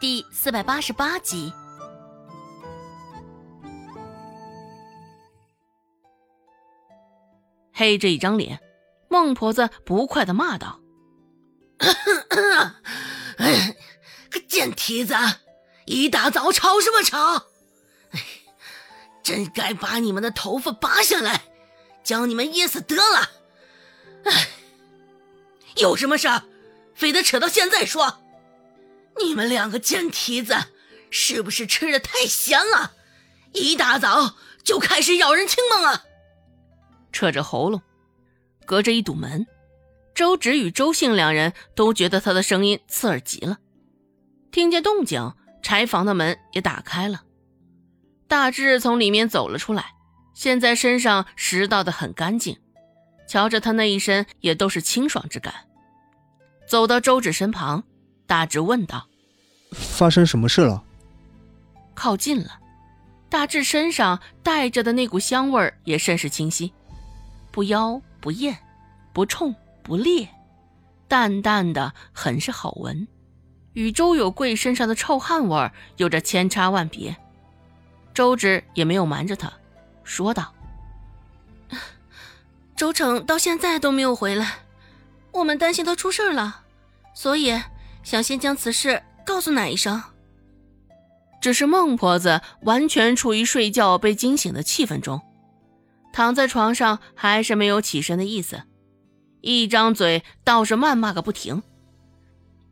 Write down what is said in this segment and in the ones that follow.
第四百八十八集。黑着一张脸，孟婆子不快的骂道：“哎，个贱蹄子，一大早吵什么吵？哎，真该把你们的头发拔下来，将你们噎死得了！哎，有什么事儿，非得扯到现在说？你们两个贱蹄子，是不是吃的太咸了？一大早就开始扰人清梦啊！扯着喉咙，隔着一堵门，周芷与周姓两人都觉得他的声音刺耳极了。听见动静，柴房的门也打开了，大志从里面走了出来，现在身上拾到的很干净，瞧着他那一身也都是清爽之感。走到周芷身旁，大志问道：“发生什么事了？”靠近了，大志身上带着的那股香味儿也甚是清晰。不妖不艳，不冲不烈，淡淡的很是好闻，与周有贵身上的臭汗味儿有着千差万别。周芷也没有瞒着他，说道：“ 周成到现在都没有回来，我们担心他出事了，所以想先将此事告诉奶一声。”只是孟婆子完全处于睡觉被惊醒的气氛中。躺在床上，还是没有起身的意思，一张嘴倒是谩骂个不停，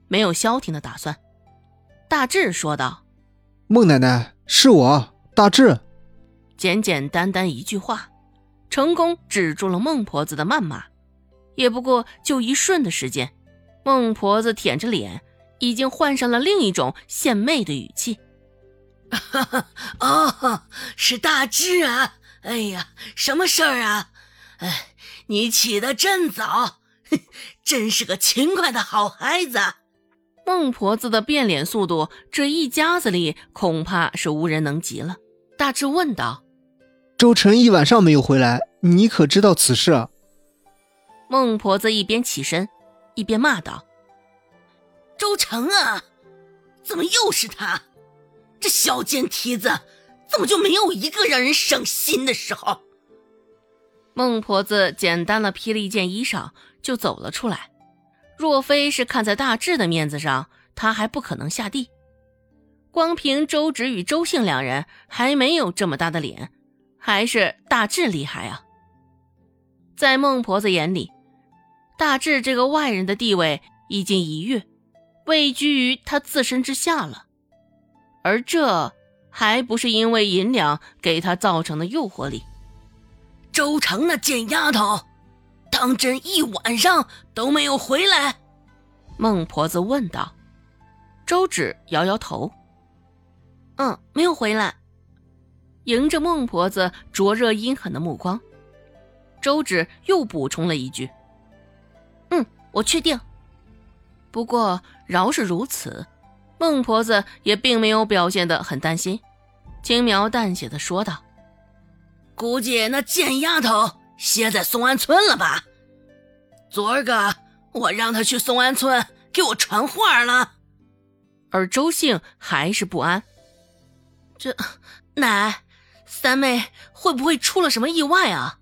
没有消停的打算。大志说道：“孟奶奶，是我，大志。”简简单单一句话，成功止住了孟婆子的谩骂。也不过就一瞬的时间，孟婆子舔着脸，已经换上了另一种献媚的语气：“ 哦，是大志啊。”哎呀，什么事儿啊？哎，你起得真早，真是个勤快的好孩子。孟婆子的变脸速度，这一家子里恐怕是无人能及了。大志问道：“周晨一晚上没有回来，你可知道此事？”孟婆子一边起身，一边骂道：“周成啊，怎么又是他？这小贱蹄子！”怎么就没有一个让人省心的时候？孟婆子简单的披了一件衣裳就走了出来。若非是看在大志的面子上，她还不可能下地。光凭周芷与周姓两人还没有这么大的脸，还是大志厉害啊！在孟婆子眼里，大志这个外人的地位已经一跃，位居于他自身之下了，而这。还不是因为银两给他造成的诱惑力。周成那贱丫头，当真一晚上都没有回来？孟婆子问道。周芷摇摇头，嗯，没有回来。迎着孟婆子灼热阴狠的目光，周芷又补充了一句：“嗯，我确定。不过饶是如此，孟婆子也并没有表现得很担心。”轻描淡写的说道：“估计那贱丫头歇在松安村了吧？昨儿个我让她去松安村给我传话了。”而周姓还是不安：“这奶三妹会不会出了什么意外啊？”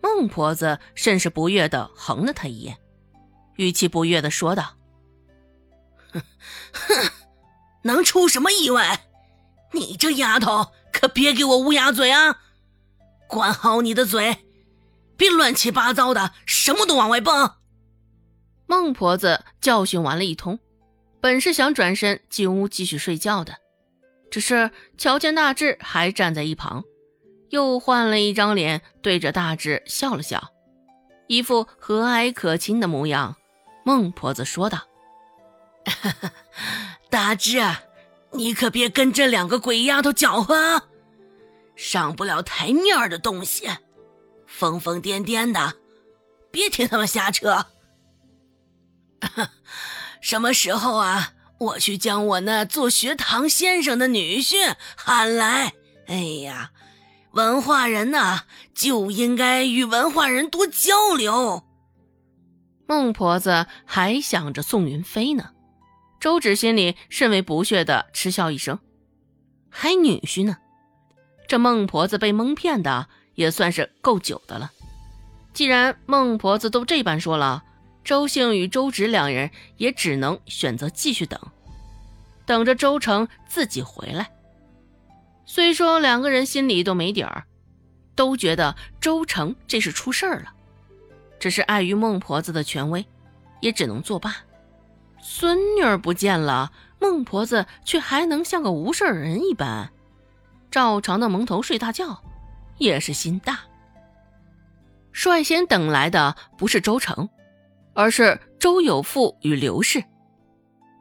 孟婆子甚是不悦的横了他一眼，语气不悦的说道：“哼哼，能出什么意外？”你这丫头可别给我乌鸦嘴啊！管好你的嘴，别乱七八糟的什么都往外蹦。孟婆子教训完了一通，本是想转身进屋继续睡觉的，只是瞧见大志还站在一旁，又换了一张脸对着大志笑了笑，一副和蔼可亲的模样。孟婆子说道：“ 大志。”你可别跟这两个鬼丫头搅和啊！上不了台面的东西，疯疯癫癫的，别听他们瞎扯。什么时候啊？我去将我那做学堂先生的女婿喊来。哎呀，文化人呐，就应该与文化人多交流。孟婆子还想着宋云飞呢。周芷心里甚为不屑的嗤笑一声：“还女婿呢？这孟婆子被蒙骗的也算是够久的了。既然孟婆子都这般说了，周兴与周芷两人也只能选择继续等，等着周成自己回来。虽说两个人心里都没底儿，都觉得周成这是出事儿了，只是碍于孟婆子的权威，也只能作罢。”孙女儿不见了，孟婆子却还能像个无事人一般，照常的蒙头睡大觉，也是心大。率先等来的不是周成，而是周有富与刘氏。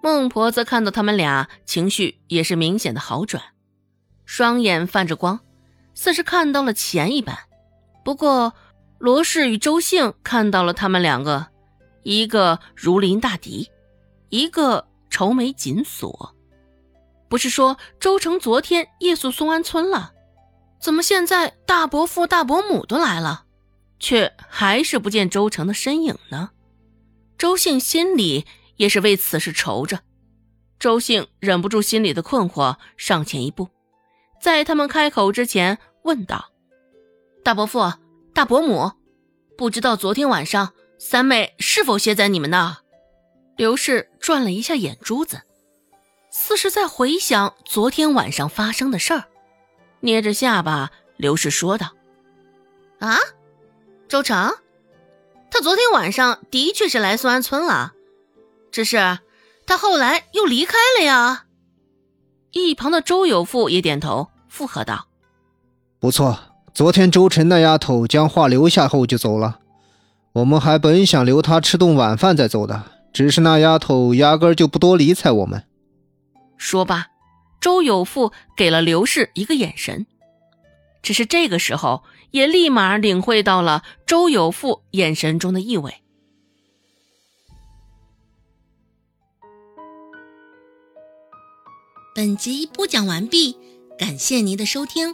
孟婆子看到他们俩，情绪也是明显的好转，双眼泛着光，似是看到了钱一般。不过罗氏与周兴看到了他们两个，一个如临大敌。一个愁眉紧锁，不是说周成昨天夜宿松安村了？怎么现在大伯父、大伯母都来了，却还是不见周成的身影呢？周兴心里也是为此事愁着。周兴忍不住心里的困惑，上前一步，在他们开口之前问道：“大伯父、大伯母，不知道昨天晚上三妹是否歇在你们那儿？”刘氏转了一下眼珠子，似是在回想昨天晚上发生的事儿，捏着下巴，刘氏说道：“啊，周成，他昨天晚上的确是来松安村了，只是他后来又离开了呀。”一旁的周有富也点头附和道：“不错，昨天周晨那丫头将话留下后就走了，我们还本想留她吃顿晚饭再走的。”只是那丫头压根就不多理睬我们。说罢，周有富给了刘氏一个眼神，只是这个时候也立马领会到了周有富眼神中的意味。本集播讲完毕，感谢您的收听。